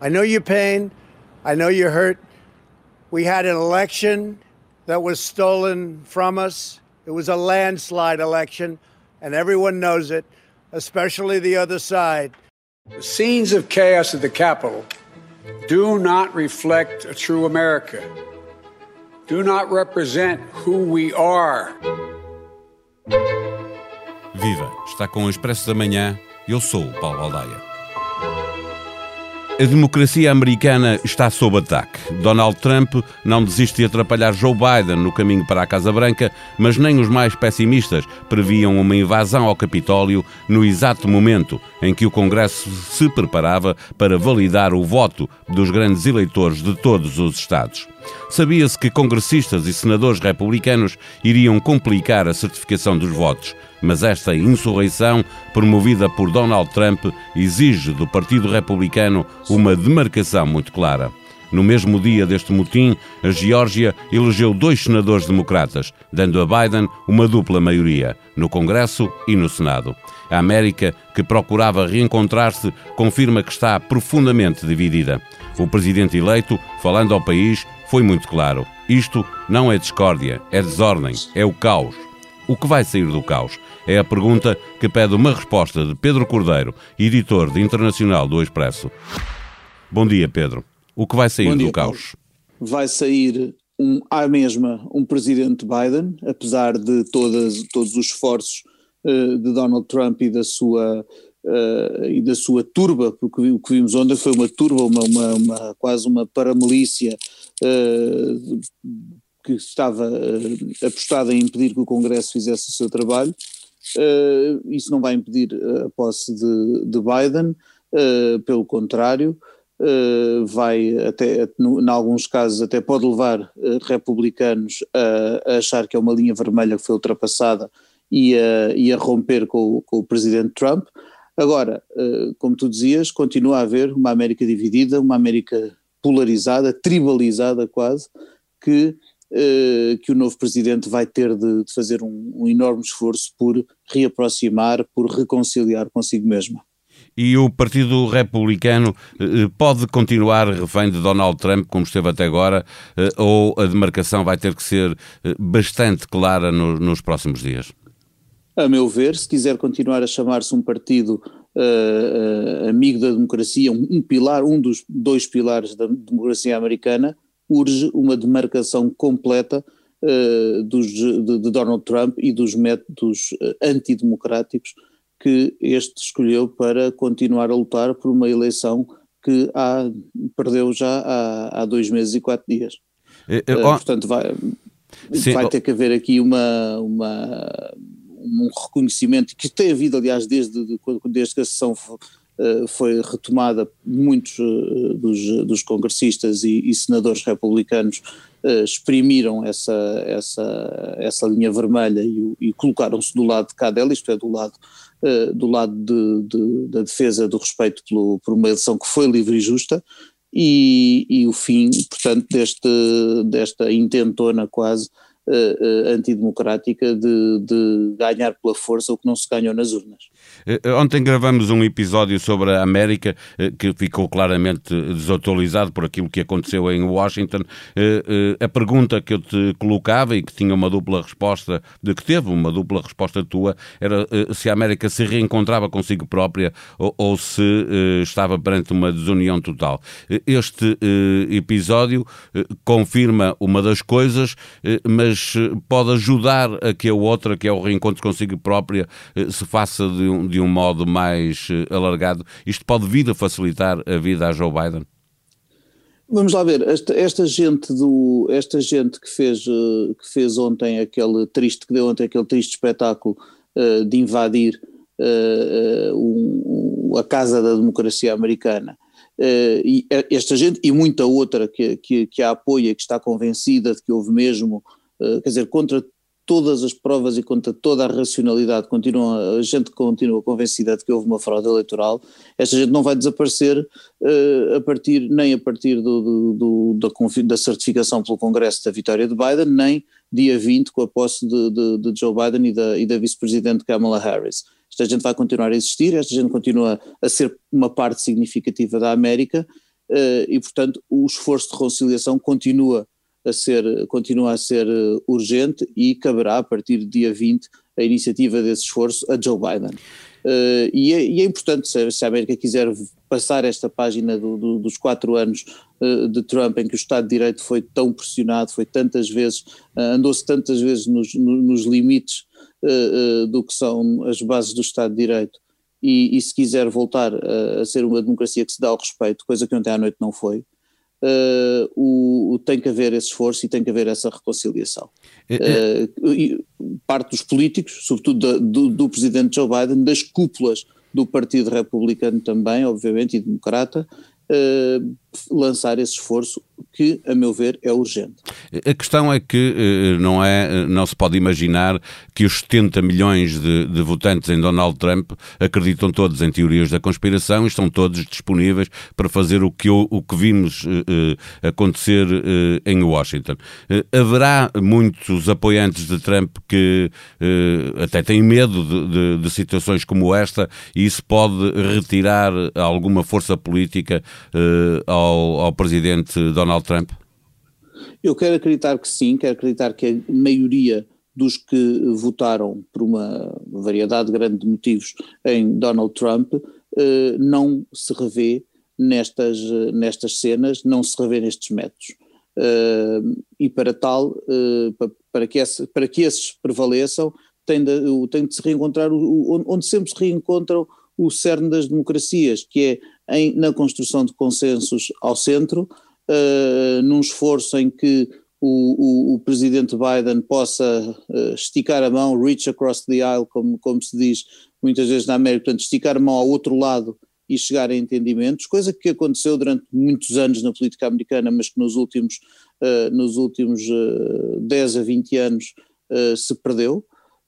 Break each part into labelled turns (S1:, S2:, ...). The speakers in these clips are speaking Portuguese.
S1: I know your pain. I know you're hurt. We had an election that was stolen from us. It was a landslide election, and everyone knows it, especially the other side.
S2: The scenes of chaos at the Capitol do not reflect a true America, do not represent who we are.
S3: Viva! Está com o Expresso da Manhã. Eu sou o Paulo Baldaia. A democracia americana está sob ataque. Donald Trump não desiste de atrapalhar Joe Biden no caminho para a Casa Branca, mas nem os mais pessimistas previam uma invasão ao Capitólio no exato momento em que o Congresso se preparava para validar o voto dos grandes eleitores de todos os Estados. Sabia-se que congressistas e senadores republicanos iriam complicar a certificação dos votos mas esta insurreição, promovida por Donald Trump, exige do Partido Republicano uma demarcação muito clara. No mesmo dia deste motim, a Geórgia elegeu dois senadores democratas, dando a Biden uma dupla maioria, no Congresso e no Senado. A América, que procurava reencontrar-se, confirma que está profundamente dividida. O presidente eleito, falando ao país, foi muito claro. Isto não é discórdia, é desordem, é o caos. O que vai sair do caos? É a pergunta que pede uma resposta de Pedro Cordeiro, editor de Internacional do Expresso. Bom dia, Pedro. O que vai sair dia, do caos?
S4: Vai sair um, à mesma um presidente Biden, apesar de todas, todos os esforços uh, de Donald Trump e da sua uh, e da sua turba, porque o que vimos ontem foi uma turba, uma, uma, uma quase uma paramilícia uh, que estava uh, apostada em impedir que o Congresso fizesse o seu trabalho. Uh, isso não vai impedir a posse de, de Biden, pelo contrário, vai até, em alguns casos, até pode levar republicanos a, a, achar que é uma linha vermelha que foi ultrapassada e a, e a romper com, com o presidente Trump. Agora, como tu dizias, continua a haver uma América dividida, uma América polarizada, tribalizada quase, que eh, que o novo presidente vai ter de, de fazer um, um, enorme esforço por reaproximar, por reconciliar consigo mesma.
S3: E o Partido Republicano eh, pode continuar refém de Donald Trump, como esteve até agora, eh, ou a demarcação vai ter que ser bastante clara no, nos próximos dias?
S4: A meu ver, se quiser continuar a chamar-se um partido uh, amigo da democracia, um, um, pilar, um dos dois pilares da democracia americana, urge uma demarcação completa uh, dos, de, de, Donald Trump e dos métodos antidemocráticos que este escolheu para continuar a lutar por uma eleição que há, perdeu já há, há dois meses e quatro dias. Uh, portanto, vai, Sim, vai ter que haver aqui uma, uma, um reconhecimento que tem havido, aliás, desde, desde que a sessão eh, foi retomada, muitos eh, dos, dos congressistas e, e, senadores republicanos uh, exprimiram essa, essa, essa linha vermelha e, e colocaram-se do lado de cá dela, isto é, do lado, do lado de, de, da defesa do respeito pelo, por uma eleição que foi livre e justa, e, e o fim, portanto, deste, desta intentona quase uh, antidemocrática de, de, ganhar pela força o que não se ganhou nas urnas.
S3: Eh, ontem gravamos um episódio sobre a América que ficou claramente desatualizado por aquilo que aconteceu em Washington. A pergunta que eu te colocava e que tinha uma dupla resposta, de que teve uma dupla resposta tua, era se a América se reencontrava consigo própria ou, ou se estava perante uma desunião total. Este episódio confirma uma das coisas, mas mas eh, pode ajudar a que a outra, que é o reencontro consigo própria, eh, se faça de um, de um modo mais eh, alargado. Isto pode vir a facilitar a vida a Joe Biden?
S4: Vamos lá ver, esta, esta, gente do, esta gente que fez, que fez ontem aquele triste, que deu ontem aquele triste espetáculo uh, de invadir uh, a casa da democracia americana, uh, e esta gente e muita outra que, que, que a apoia, que está convencida de que houve mesmo quer dizer, contra todas as provas e contra toda a racionalidade, continua, a gente continua convencida de que houve uma fraude eleitoral, esta gente não vai desaparecer uh, a partir, nem a partir do, do, do, da, da, certificação pelo Congresso da vitória de Biden, nem dia 20 com a posse de, de, de Joe Biden e da, e da vice-presidente Kamala Harris. Esta gente vai continuar a existir, esta gente continua a ser uma parte significativa da América e, portanto, o esforço de reconciliação continua a ser, continua a ser urgente e caberá, a partir do dia 20, a iniciativa desse esforço a Joe Biden. Uh, e, é, e, é, importante, se, se, a América quiser passar esta página do, do, dos quatro anos uh, de Trump, em que o Estado de Direito foi tão pressionado, foi tantas vezes, uh, andou-se tantas vezes nos, nos limites do que são as bases do Estado de Direito, e, e se quiser voltar a ser uma democracia que se dá ao respeito, coisa que ontem à noite não foi, Uh, o, o, tem que haver esse esforço e tem que haver essa reconciliação. Uh, parte dos políticos, sobretudo do, do, presidente Joe Biden, das cúpulas do Partido Republicano também, obviamente, e democrata, uh, lançar esse esforço que, a meu ver, é urgente.
S3: A questão é que eh, não, é, não se pode imaginar que os 70 milhões de, de, votantes em Donald Trump acreditam todos em teorias da conspiração e estão todos disponíveis para fazer o que, o que vimos uh, acontecer em Washington. Haverá muitos apoiantes de Trump que até têm medo de, de, de, situações como esta e isso pode retirar alguma força política ao, ao presidente Donald Trump?
S4: Eu quero acreditar que sim, quero acreditar que a maioria dos que votaram por uma variedade grande de motivos em Donald Trump eh, não se revê nestas, nestas cenas, não se revê nestes métodos. Eh, e para tal, eh, para, que esse, para que esses prevaleçam, tem de, tem de se reencontrar onde sempre se reencontram o cerne das democracias, que é em, na construção de consensos ao centro, uh, num esforço em que o, o, o presidente Biden possa uh, esticar a mão, reach across the aisle, como, como se diz muitas vezes na América, portanto, esticar a mão ao outro lado e chegar a entendimentos, coisa que aconteceu durante muitos anos na política americana, mas que nos últimos, uh, nos últimos uh, 10 a 20 anos uh, se perdeu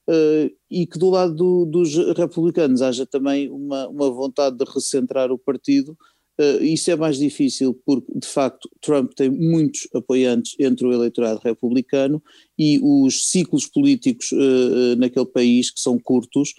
S4: uh, e que do lado do, dos republicanos haja também uma, uma vontade de recentrar o partido. Uh, isso é mais difícil porque, de facto, Trump tem muitos apoiantes entre o eleitorado republicano e os ciclos políticos uh, naquele país, que são curtos,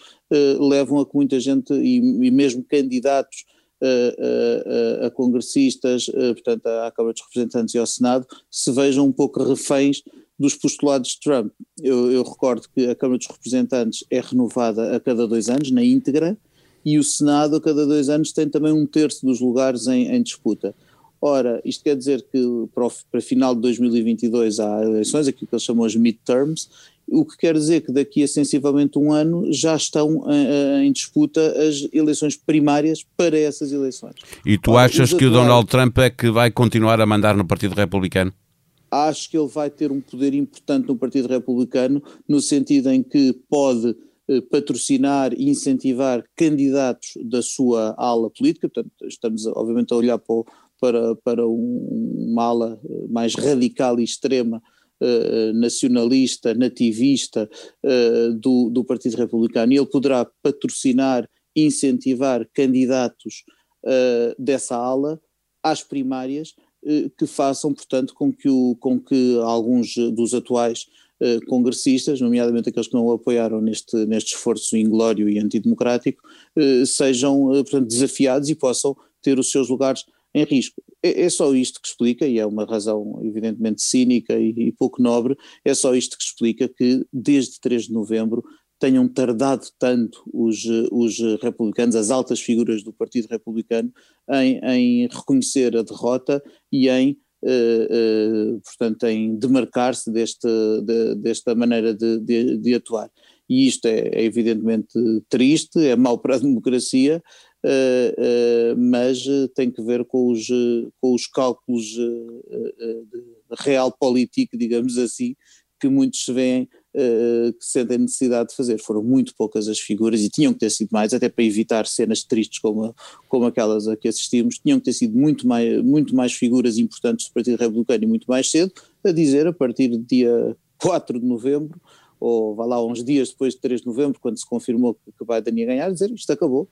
S4: levam a que muita gente, e, e mesmo candidatos a, a, a, congressistas, portanto à Câmara dos Representantes e ao Senado, se vejam um pouco reféns dos postulados de Trump. Eu, eu, recordo que a Câmara dos Representantes é renovada a cada dois anos, na íntegra, e o Senado a cada dois anos tem também um terço dos lugares em, em disputa. Ora, isto quer dizer que para, o, para final de 2022 há eleições, aquilo que eles chamam as midterms, o que quer dizer que daqui a sensivelmente um ano já estão uh, em disputa as eleições primárias para essas eleições.
S3: E tu Ora, achas que o Donald Trump é que vai continuar a mandar no Partido Republicano?
S4: acho que ele vai ter um poder importante no Partido Republicano, no sentido em que pode eh, patrocinar e incentivar candidatos da sua ala política, portanto, estamos obviamente a olhar para, para, para um, uma ala eh, mais radical e extrema, eh, nacionalista, nativista do, do Partido Republicano, e ele poderá patrocinar incentivar candidatos dessa ala às primárias, eh, que façam, portanto, com que, o, com que alguns dos atuais eh, congressistas, nomeadamente aqueles que não o apoiaram neste, neste esforço inglório e antidemocrático, eh, sejam, portanto, desafiados e possam ter os seus lugares em risco. É, é, só isto que explica, e é uma razão evidentemente cínica e, e, pouco nobre, é só isto que explica que desde 3 de novembro tenham tardado tanto os, os republicanos, as altas figuras do Partido Republicano, em, em reconhecer a derrota e em portanto, em demarcar-se deste, de, desta maneira de, de, de, atuar. E isto é, é, evidentemente triste, é mau para a democracia, uh, mas tem que ver com os, com os cálculos de real político, digamos assim, que muitos se veem uh, que sentem necessidade de fazer. Foram muito poucas as figuras e tinham que ter sido mais, até para evitar cenas tristes como, como aquelas a que assistimos, tinham que ter sido muito mais, muito mais figuras importantes do Partido Republicano e muito mais cedo, a dizer a partir do dia 4 de novembro, ou vá lá uns dias depois de 3 de novembro, quando se confirmou que, Biden ia ganhar, dizer isto acabou.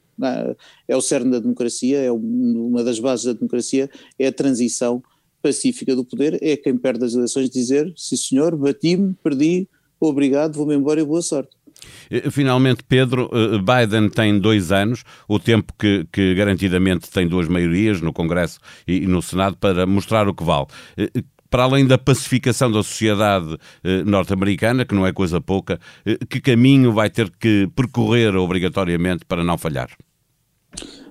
S4: É o cerne da democracia, é uma das bases da democracia, é a transição pacífica do poder, é quem perde as eleições dizer, sim senhor, bati-me, perdi, obrigado, vou-me embora e boa sorte.
S3: Eh, finalmente, Pedro, eh, Biden tem dois anos, o tempo que, que garantidamente tem duas maiorias no Congresso e no Senado para mostrar o que vale eh, para além da pacificação da sociedade norte-americana, que não é coisa pouca, que caminho vai ter que percorrer obrigatoriamente para não falhar?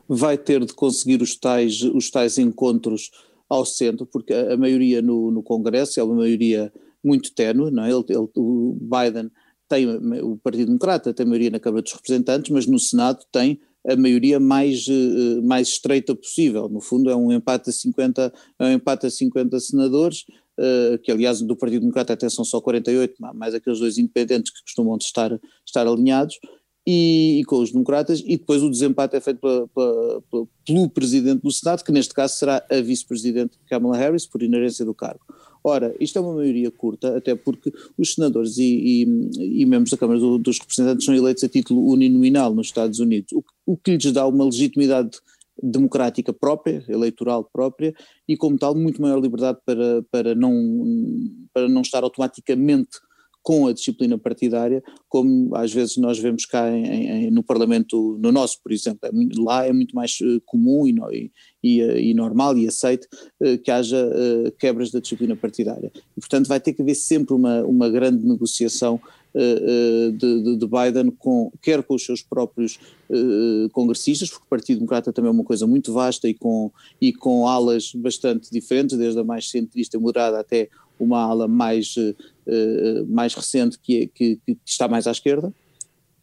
S4: Vai ter de conseguir os tais, os tais encontros ao centro, porque a, maioria no, no, Congresso é uma maioria muito ténue, não é? Ele, ele, o Biden tem o Partido Democrata tem maioria na Câmara dos Representantes, mas no Senado tem a maioria mais, eh, mais estreita possível. No fundo, é um empate a 50, é um empate a 50 senadores, uh, que aliás do Partido Democrata até são só 48, mais aqueles dois independentes que costumam estar, estar alinhados, e, e, com os democratas, e depois o desempate é feito pela, pela, pela, pelo presidente do Senado, que neste caso será a vice-presidente Kamala Harris, por inerência do cargo. Ora, isto é uma maioria curta, até porque os senadores e, e, e membros da Câmara do, dos Representantes são eleitos a título uninominal nos Estados Unidos, o, o que lhes dá uma legitimidade democrática própria, eleitoral própria, e como tal muito maior liberdade para, para, não, para não estar automaticamente com a disciplina partidária, como às vezes nós vemos cá em, em, no Parlamento, no nosso, por exemplo. É, lá é muito mais uh, comum e, e, e, normal e aceito uh, que haja uh, quebras da disciplina partidária. E, portanto, vai ter que haver sempre uma, uma grande negociação de, de, de, Biden, com, quer com os seus próprios congressistas, porque o Partido Democrata também é uma coisa muito vasta e com, e com alas bastante diferentes, desde a mais centrista e moderada até uma ala mais, uh, mais recente que, é, que, que, está mais à esquerda,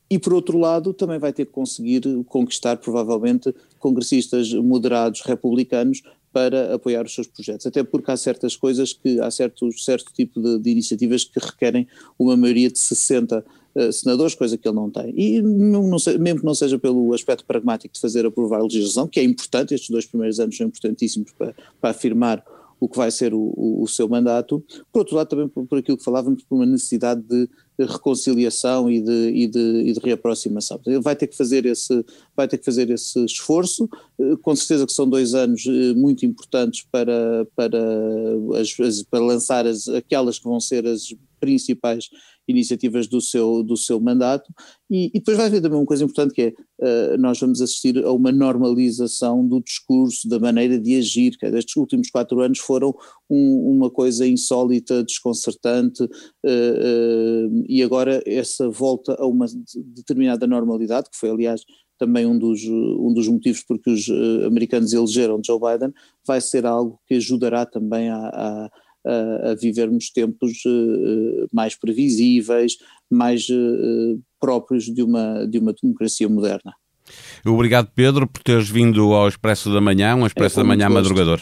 S4: e por outro lado também vai ter que conseguir conquistar provavelmente congressistas moderados republicanos para apoiar os seus projetos, até porque há certas coisas que, há certo, certo tipo de, de iniciativas que requerem uma maioria de 60 uh, senadores, coisa que ele não tem. E não mesmo que não seja pelo aspecto pragmático de fazer aprovar a legislação, que é importante, estes dois primeiros anos são importantíssimos para, para afirmar o que vai ser o, o, o, seu mandato. Por outro lado, também por, por, aquilo que falávamos, por uma necessidade de, reconciliação e de, e, de, e de, reaproximação. Ele vai ter que fazer esse, vai ter que fazer esse esforço. Eh, com certeza que são dois anos eh, muito importantes para, para, as, para lançar as, aquelas que vão ser as principais iniciativas do seu, do seu mandato, e, e depois vai haver também uma coisa importante que é, uh, nós vamos assistir a uma normalização do discurso, da maneira de agir, que é, estes últimos quatro anos foram um, uma coisa insólita, desconcertante, uh, uh, e agora essa volta a uma determinada normalidade, que foi aliás também um dos, um dos motivos porque os americanos elegeram Joe Biden, vai ser algo que ajudará também a, a a, a vivermos tempos uh, mais previsíveis, mais uh, próprios de uma, de uma democracia moderna.
S3: Obrigado, Pedro, por teres vindo ao Expresso da Manhã, um Expresso é da Manhã madrugador.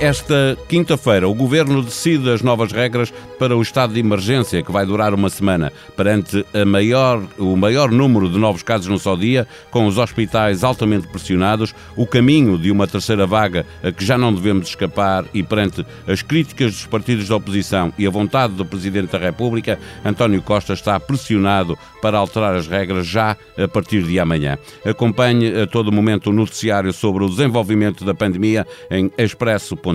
S3: Esta quinta-feira, o Governo decide as novas regras para o estado de emergência, que vai durar uma semana, perante maior, o maior número de novos casos num só dia, com os hospitais altamente pressionados, o caminho de uma terceira vaga a que já não devemos escapar e perante as críticas dos partidos da oposição e a vontade do Presidente da República, António Costa está pressionado para alterar as regras já a partir de amanhã. Acompanhe a todo momento o noticiário sobre o desenvolvimento da pandemia em expresso.com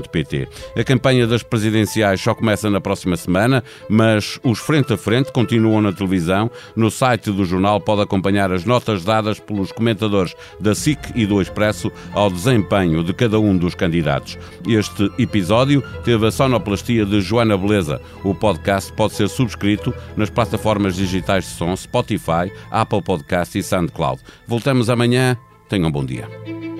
S3: a campanha das presidenciais só começa na próxima semana, mas os frente a frente continuam na televisão. No site do jornal pode acompanhar as notas dadas pelos comentadores da SIC e do Expresso ao desempenho de cada um dos candidatos. Este episódio teve a sonoplastia de Joana Beleza. O podcast pode ser subscrito nas plataformas digitais de som Spotify, Apple Podcast e SoundCloud. Voltamos amanhã. Tenham um bom dia.